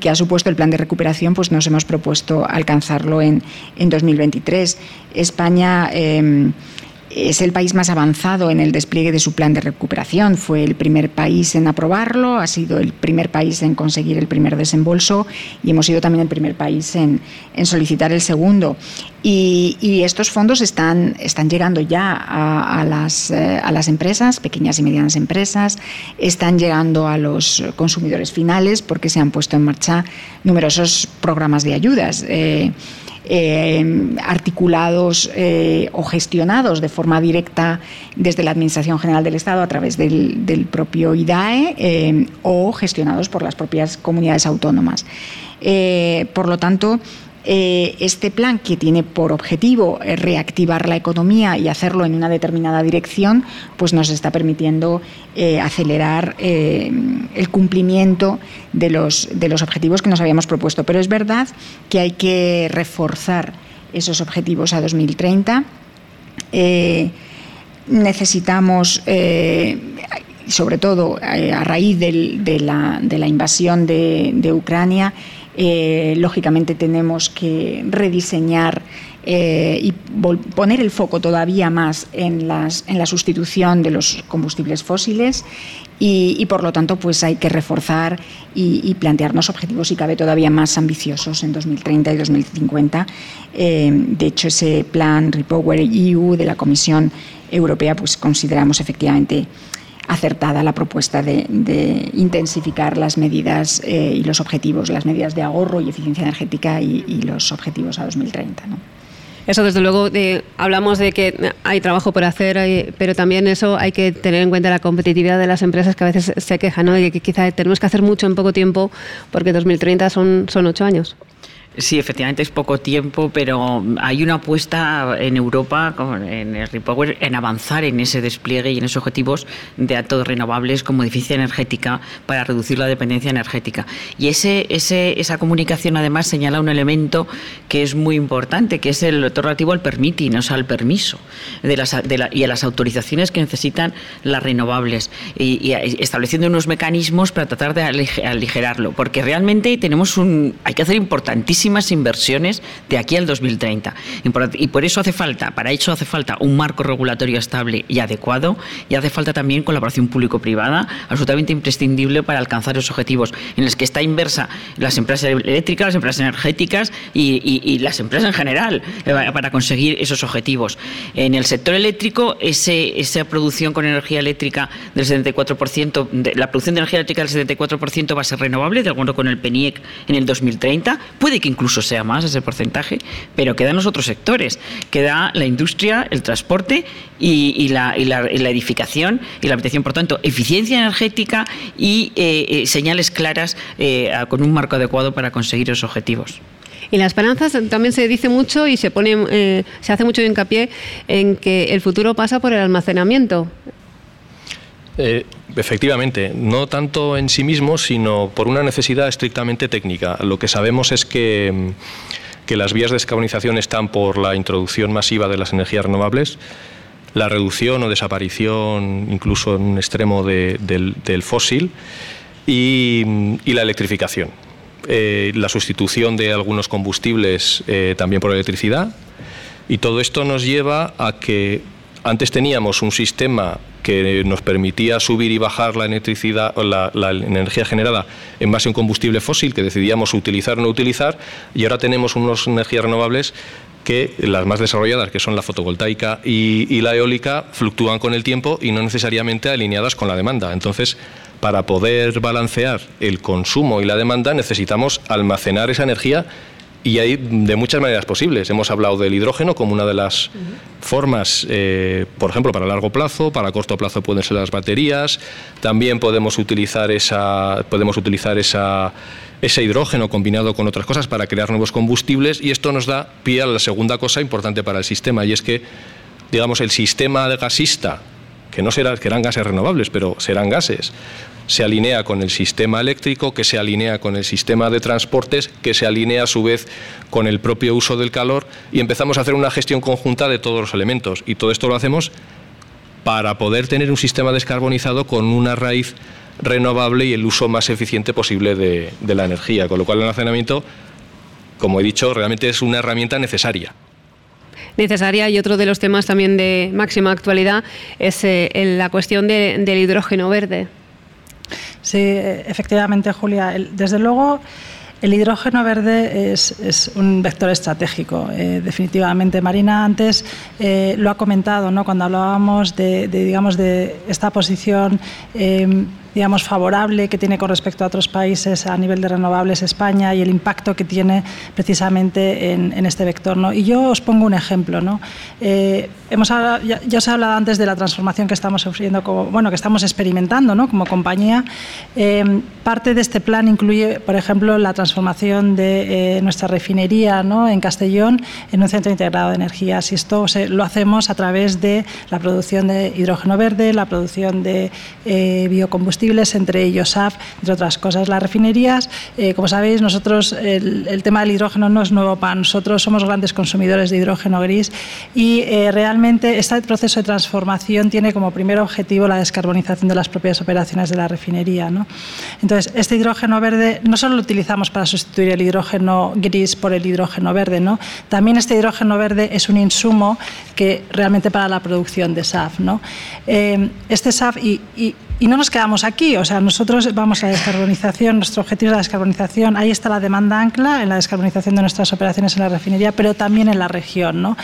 que ha supuesto el plan de recuperación, pues nos hemos propuesto alcanzarlo en, en 2023. España eh, es el país más avanzado en el despliegue de su plan de recuperación. Fue el primer país en aprobarlo, ha sido el primer país en conseguir el primer desembolso y hemos sido también el primer país en, solicitar el segundo. Y, estos fondos están, están llegando ya a, las, eh, a, las, empresas, pequeñas y medianas empresas, están llegando a los consumidores finales porque se han puesto en marcha numerosos programas de ayudas. Eh, eh, articulados eh, o gestionados de forma directa desde la Administración General del Estado a través del, propio IDAE eh, o gestionados por las propias comunidades autónomas. por lo tanto, eh, este plan, que tiene por objetivo eh, reactivar la economía y hacerlo en una determinada dirección, pues nos está permitiendo eh, acelerar el cumplimiento de los, de los objetivos que nos habíamos propuesto. Pero es verdad que hay que reforzar esos objetivos a 2030. necesitamos sobre todo a raíz de, la, invasión de Ucrania, eh, lógicamente tenemos que rediseñar eh, y poner el foco todavía más en, la sustitución de los combustibles fósiles y, por lo tanto pues hay que reforzar y, plantearnos objetivos si cabe todavía más ambiciosos en 2030 y 2050. Eh, de hecho ese plan Repower EU de la Comisión Europea pues consideramos efectivamente acertada la propuesta de, intensificar las medidas eh, y los objetivos, las medidas de ahorro y eficiencia energética y, los objetivos a 2030. ¿no? Eso, desde luego, hablamos de que hay trabajo por hacer, pero también eso hay que tener en cuenta la competitividad de las empresas que a veces se quejan, ¿no? de que quizá tenemos que hacer mucho en poco tiempo porque 2030 son, son ocho años. Sí, efectivamente es poco tiempo, pero hay una apuesta en Europa, en el Repower, en avanzar en ese despliegue y en esos objetivos de datos renovables como eficiencia energética para reducir la dependencia energética. Y ese, ese, esa comunicación además señala un elemento que es muy importante, que es el relativo al permitting, o sea, al permiso de las, y a las autorizaciones que necesitan las renovables y, estableciendo unos mecanismos para tratar de aligerarlo, porque realmente tenemos un, hay que hacer importantísimo inversiones de aquí al 2030. Y por eso hace falta, para eso hace falta un marco regulatorio estable y adecuado y hace falta también colaboración público-privada absolutamente imprescindible para alcanzar esos objetivos en los que está inversa las empresas eléctricas, las empresas energéticas y, las empresas en general eh, para conseguir esos objetivos. En el sector eléctrico, ese, esa producción con energía eléctrica del 74%, de, la producción de energía eléctrica del 74% va a ser renovable, de acuerdo con el PENIEC en el 2030. Puede que incluso sea más ese porcentaje, pero quedan los otros sectores, queda la industria, el transporte y, la, edificación y la habitación. Por tanto, eficiencia energética y eh, eh, señales claras eh, con un marco adecuado para conseguir esos objetivos. Y la esperanza también se dice mucho y se pone, se hace mucho hincapié en que el futuro pasa por el almacenamiento. Eh, efectivamente, no tanto en sí mismo, sino por una necesidad estrictamente técnica. Lo que sabemos es que, mm, que las vías de descarbonización están por la introducción masiva de las energías renovables. la reducción o desaparición, incluso en un extremo del, fósil, y, la electrificación. Eh, la sustitución de algunos combustibles eh, también por electricidad. Y todo esto nos lleva a que antes teníamos un sistema que nos permitía subir y bajar la electricidad la, la, energía generada en base a un combustible fósil que decidíamos utilizar o no utilizar y ahora tenemos unas energías renovables que las más desarrolladas, que son la fotovoltaica y, la eólica, fluctúan con el tiempo y no necesariamente alineadas con la demanda. Entonces, para poder balancear el consumo y la demanda, necesitamos almacenar esa energía y hay de muchas maneras posibles. Hemos hablado del hidrógeno como una de las formas, eh, por ejemplo, para largo plazo, para corto plazo pueden ser las baterías. También podemos utilizar esa, podemos utilizar esa, ese hidrógeno combinado con otras cosas para crear nuevos combustibles y esto nos da pie a la segunda cosa importante para el sistema y es que, digamos, el sistema gasista que no será, que eran gases renovables, pero serán gases, se alinea con el sistema eléctrico, que se alinea con el sistema de transportes, que se alinea a su vez con el propio uso del calor y empezamos a hacer una gestión conjunta de todos los elementos. Y todo esto lo hacemos para poder tener un sistema descarbonizado con una raíz renovable y el uso más eficiente posible de, la energía. Con lo cual el almacenamiento, como he dicho, realmente es una herramienta necesaria necesaria y otro de los temas también de máxima actualidad es eh, la cuestión del hidrógeno verde. Sí, efectivamente, Julia. desde luego, el hidrógeno verde es, un vector estratégico, eh, definitivamente. Marina antes eh, lo ha comentado, ¿no? Cuando hablábamos de, digamos, de esta posición. Eh, digamos, favorable que tiene con respecto a otros países a nivel de renovables España y el impacto que tiene precisamente en, este vector. ¿no? Y yo os pongo un ejemplo. ¿no? Eh, hemos ya, os he hablado antes de la transformación que estamos sufriendo, como, bueno, que estamos experimentando ¿no? como compañía. Eh, parte de este plan incluye, por ejemplo, la transformación de eh, nuestra refinería ¿no? en Castellón en un centro integrado de energías. Y esto lo hacemos a través de la producción de hidrógeno verde, la producción de biocombustibles entre ellos SAF, entre otras cosas. Las refinerías, eh, como sabéis, nosotros el, tema del hidrógeno no es nuevo para nosotros, somos grandes consumidores de hidrógeno gris y eh, realmente este proceso de transformación tiene como primer objetivo la descarbonización de las propias operaciones de la refinería. ¿no? Entonces, este hidrógeno verde no solo lo utilizamos para sustituir el hidrógeno gris por el hidrógeno verde, ¿no? también este hidrógeno verde es un insumo que realmente para la producción de SAF. ¿no? Eh, este SAF, y, y no nos quedamos aquí, o sea, nosotros vamos a la descarbonización, nuestro objetivo es la descarbonización, ahí está la demanda ancla en la descarbonización de nuestras operaciones en la refinería, pero también en la región. ¿no?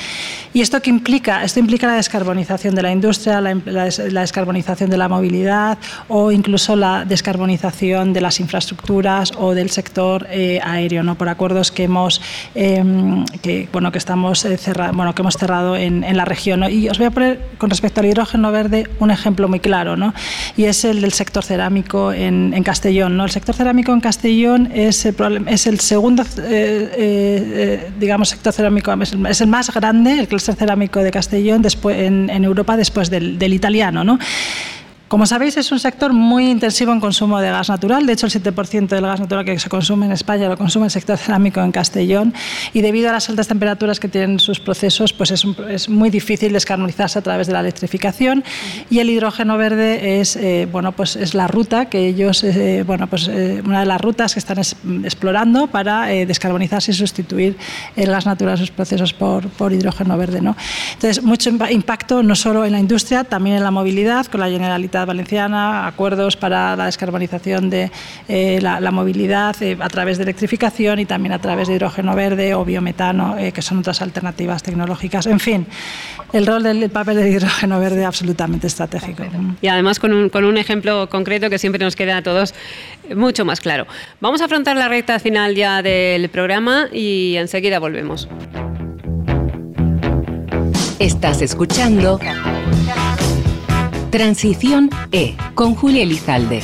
¿Y esto qué implica? Esto implica la descarbonización de la industria, la, descarbonización de la movilidad o incluso la descarbonización de las infraestructuras o del sector eh, aéreo, ¿no? por acuerdos que hemos, em, que, bueno, que estamos eh, bueno, que hemos cerrado en, en la región. Y os voy a poner, con respecto al hidrógeno verde, un ejemplo muy claro. ¿no? Y es el del sector cerámico en, Castellón. ¿no? El sector cerámico en Castellón es el, es el segundo, eh, eh, eh, digamos, sector cerámico, es el, más grande, el clúster cerámico de Castellón después, en, Europa después del, del italiano. ¿no? Como sabéis, es un sector muy intensivo en consumo de gas natural. De hecho, el 7% del gas natural que se consume en España lo consume el sector cerámico en Castellón. Y debido a las altas temperaturas que tienen sus procesos, pues es, muy difícil descarbonizarse a través de la electrificación. Y el hidrógeno verde es, eh, bueno, pues es la ruta que ellos, eh, bueno, pues eh, una de las rutas que están explorando para descarbonizarse y sustituir el gas natural, sus procesos por, por hidrógeno verde. ¿no? Entonces, mucho impacto no solo en la industria, también en la movilidad, con la Valenciana, acuerdos para la descarbonización de eh, la, movilidad eh, a través de electrificación y también a través de hidrógeno verde o biometano, eh, que son otras alternativas tecnológicas. En fin, el rol del papel de hidrógeno verde absolutamente estratégico. Y además con un, con un ejemplo concreto que siempre nos queda a todos mucho más claro. Vamos a afrontar la recta final ya del programa y enseguida volvemos. Estás escuchando Transición E con Julia Elizalde.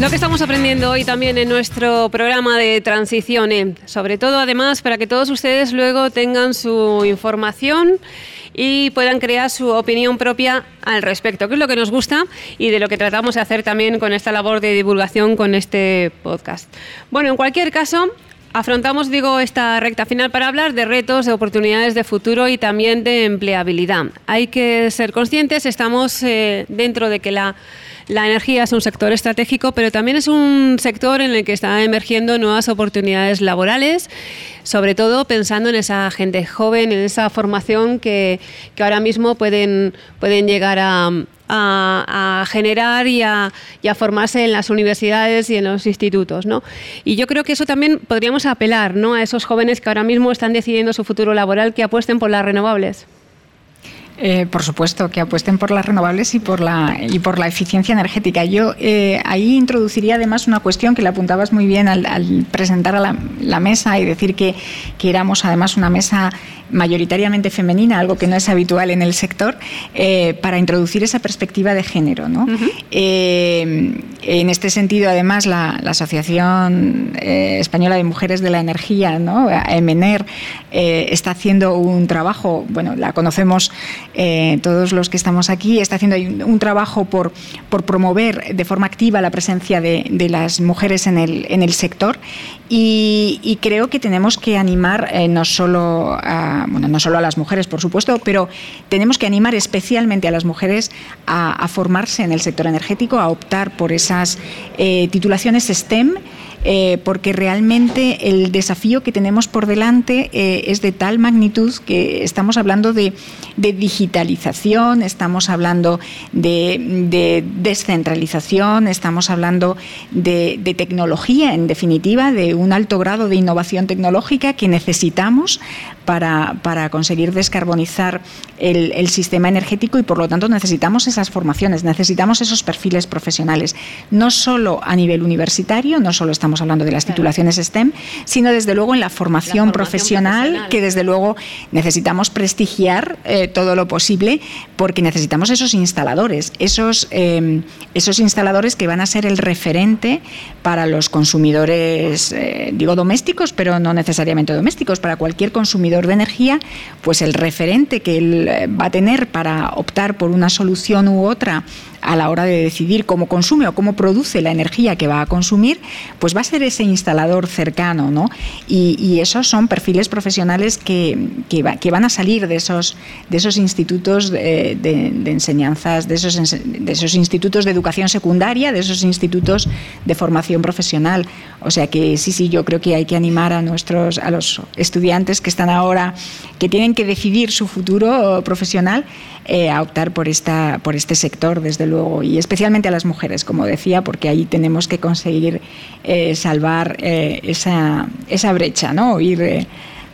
Lo que estamos aprendiendo hoy también en nuestro programa de Transición E, sobre todo además para que todos ustedes luego tengan su información y puedan crear su opinión propia al respecto, que es lo que nos gusta y de lo que tratamos de hacer también con esta labor de divulgación con este podcast. Bueno, en cualquier caso, Afrontamos, digo, esta recta final para hablar de retos, de oportunidades de futuro y también de empleabilidad. Hay que ser conscientes, estamos eh, dentro de que la, la, energía es un sector estratégico, pero también es un sector en el que están emergiendo nuevas oportunidades laborales, sobre todo pensando en esa gente joven, en esa formación que, que ahora mismo pueden, pueden llegar a a, generar y a, formarse en las universidades y en los institutos. ¿no? Y yo creo que eso también podríamos apelar ¿no? a esos jóvenes que ahora mismo están decidiendo su futuro laboral que apuesten por las renovables. Eh, por supuesto, que apuesten por las renovables y por la, y por la eficiencia energética. Yo eh, ahí introduciría además una cuestión que le apuntabas muy bien al, presentar a la, mesa y decir que, que éramos además una mesa mayoritariamente femenina, algo que no es habitual en el sector, eh, para introducir esa perspectiva de género. ¿no? En este sentido, además, la, Asociación Española de Mujeres de la Energía, ¿no? EMENER, está haciendo un trabajo, bueno, la conocemos todos los que estamos aquí, está haciendo un, trabajo por, por promover de forma activa la presencia de, de las mujeres en el, en el sector. Y, creo que tenemos que animar eh, no solo a, bueno, no solo a las mujeres, por supuesto, pero tenemos que animar especialmente a las mujeres a, formarse en el sector energético, a optar por esas eh, titulaciones STEM eh, porque realmente el desafío que tenemos por delante eh, es de tal magnitud que estamos hablando de, digitalización, estamos hablando de, descentralización, estamos hablando de, tecnología, en definitiva, de un alto grado de innovación tecnológica que necesitamos para, conseguir descarbonizar el, el, sistema energético y por lo tanto necesitamos esas formaciones, necesitamos esos perfiles profesionales, no solo a nivel universitario, no solo estamos hablando de las titulaciones STEM, sino desde luego en la formación, profesional, que desde luego necesitamos prestigiar eh, todo lo posible porque necesitamos esos instaladores, esos, eh, esos instaladores que van a ser el referente para los consumidores, eh, digo domésticos, pero no necesariamente domésticos, para cualquier consumidor de energía, pues el referente que él va a tener para optar por una solución u otra a la hora de decidir cómo consume o cómo produce la energía que va a consumir, pues va a ser ese instalador cercano, ¿no? Y, esos son perfiles profesionales que, que, van a salir de esos, de esos institutos de, enseñanzas, de esos, de esos institutos de educación secundaria, de esos institutos de formación profesional. O sea que sí, sí, yo creo que hay que animar a nuestros, a los estudiantes que están ahora, que tienen que decidir su futuro profesional, eh, a optar por, esta, por este sector, desde luego, y especialmente a las mujeres, como decía, porque ahí tenemos que conseguir eh, salvar eh, esa, esa brecha, ¿no? Ir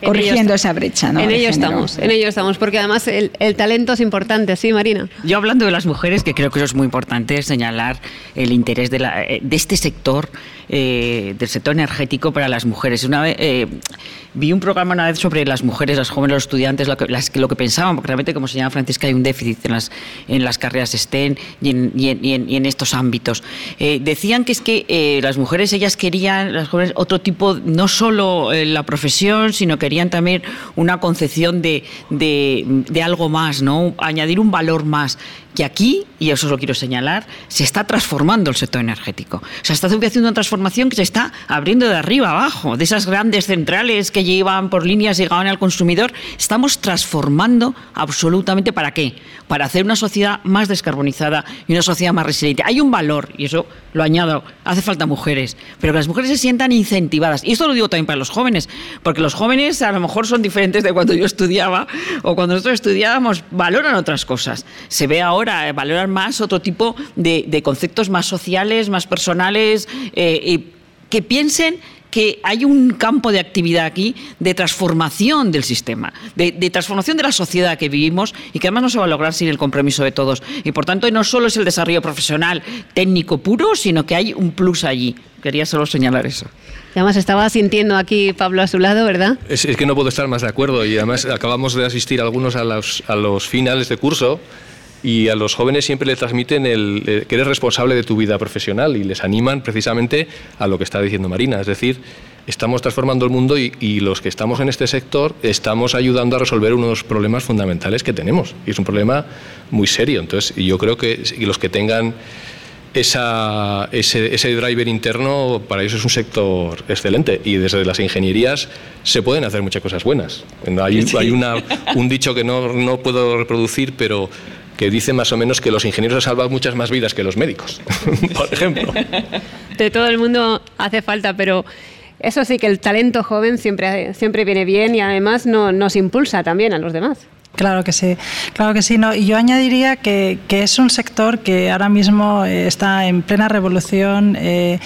corrigiendo esa brecha. ¿no? En ello estamos, en ello estamos, porque además el, el, talento es importante, ¿sí, Marina? Yo hablando de las mujeres, que creo que eso es muy importante, señalar el interés de, la, de este sector eh, del sector energético para las mujeres. Una vez, eh, vi un programa una vez sobre las mujeres, las jóvenes, los estudiantes, lo que, las, lo que pensaban, porque realmente, como señala Francisca, hay un déficit en las, en las carreras STEM y en, y en, estos ámbitos. Eh, decían que es que las mujeres, ellas querían, las jóvenes, otro tipo, no solo la profesión, sino querían también una concepción de, de, de algo más, ¿no? añadir un valor más que aquí, y eso lo quiero señalar, se está transformando el sector energético. O sea, está haciendo una transformación que se está abriendo de arriba abajo, de esas grandes centrales que llevan por líneas llegaban al consumidor. Estamos transformando absolutamente para qué? Para hacer una sociedad más descarbonizada y una sociedad más resiliente. Hay un valor, y eso lo añado, hace falta mujeres, pero que las mujeres se sientan incentivadas. Y esto lo digo también para los jóvenes, porque los jóvenes a lo mejor son diferentes de cuando yo estudiaba o cuando nosotros estudiábamos, valoran otras cosas. Se ve ahora ahora, valorar más otro tipo de, conceptos más sociales, más personales, eh, que piensen que hay un campo de actividad aquí de transformación del sistema, de, transformación de la sociedad que vivimos y que además no se va a lograr sin el compromiso de todos. Y por tanto no solo es el desarrollo profesional técnico puro, sino que hay un plus allí. Quería solo señalar eso. además estaba sintiendo aquí Pablo a su lado, ¿verdad? Es, que no puedo estar más de acuerdo y además acabamos de asistir algunos a los, a los finales de curso y a los jóvenes siempre le transmiten el, eh, que eres responsable de tu vida profesional y les animan precisamente a lo que está diciendo Marina, es decir, estamos transformando el mundo y, los que estamos en este sector estamos ayudando a resolver uno de los problemas fundamentales que tenemos y es un problema muy serio. Entonces, yo creo que los que tengan esa, ese, ese, driver interno para eso es un sector excelente y desde las ingenierías se pueden hacer muchas cosas buenas. Hay, hay una, un dicho que no, no, puedo reproducir, pero que dice más o menos que los ingenieros han salvado muchas más vidas que los médicos, por ejemplo. De todo el mundo hace falta, pero eso sí que el talento joven siempre, siempre viene bien y además no, nos impulsa también a los demás. Claro que sí, claro que sí. No. Y yo añadiría que, que es un sector que ahora mismo eh, está en plena revolución. Eh,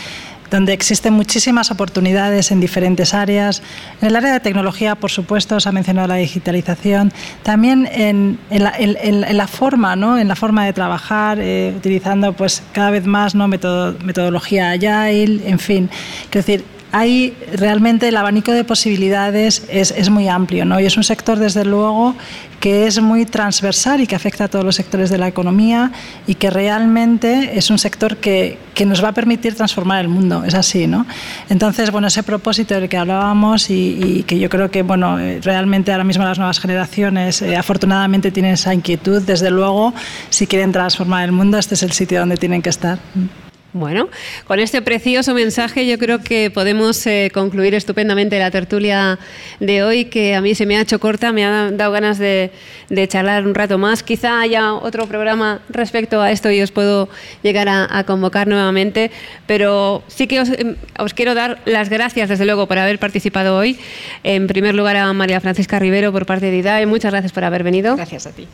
donde existen muchísimas oportunidades en diferentes áreas. En el área de tecnología, por supuesto, se ha mencionado la digitalización. También en, en, la, en, la, forma, ¿no? en la forma de trabajar, eh, utilizando pues cada vez más ¿no? metodología agile, en fin. Decir, hay realmente el abanico de posibilidades es, es, muy amplio, ¿no? Y es un sector, desde luego, que es muy transversal y que afecta a todos los sectores de la economía y que realmente es un sector que, que nos va a permitir transformar el mundo, es así, ¿no? Entonces, bueno, ese propósito del que hablábamos y, y que yo creo que, bueno, realmente ahora mismo las nuevas generaciones eh, afortunadamente tienen esa inquietud, desde luego, si quieren transformar el mundo, este es el sitio donde tienen que estar. Bueno, con este precioso mensaje yo creo que podemos eh, concluir estupendamente la tertulia de hoy, que a mí se me ha hecho corta, me ha dado ganas de, charlar un rato más. Quizá haya otro programa respecto a esto y os puedo llegar a, convocar nuevamente, pero sí que os, em, os, quiero dar las gracias, desde luego, por haber participado hoy. En primer lugar a María Francisca Rivero por parte de IDAE, muchas gracias por haber venido. Gracias a ti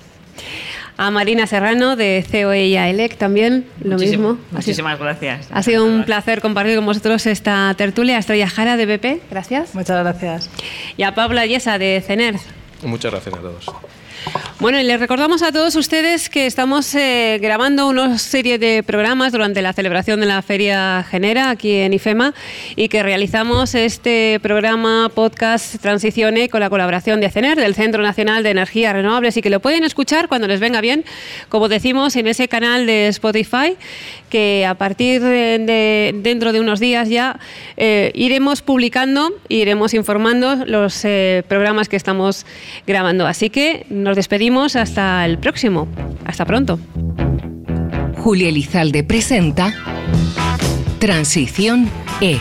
a Marina Serrano de COE y a ELEC también, lo mismo. Muchísimas gracias. Ha sido un placer compartir con vosotros esta tertulia. Estrella Jara de BP, gracias. Muchas gracias. Y a Pablo Ayesa de CENER. Muchas gracias a todos. Bueno, y les recordamos a todos ustedes que estamos eh, grabando una serie de programas durante la celebración de la Feria Genera aquí en IFEMA y que realizamos este programa podcast Transicione con la colaboración de CENER, del Centro Nacional de Energías Renovables, y que lo pueden escuchar cuando les venga bien, como decimos, en ese canal de Spotify, que a partir de, dentro de unos días ya eh, iremos publicando, iremos informando los eh, programas que estamos grabando. Así que nos despedimos hasta el próximo. Hasta pronto. Julia Elizalde presenta Transición E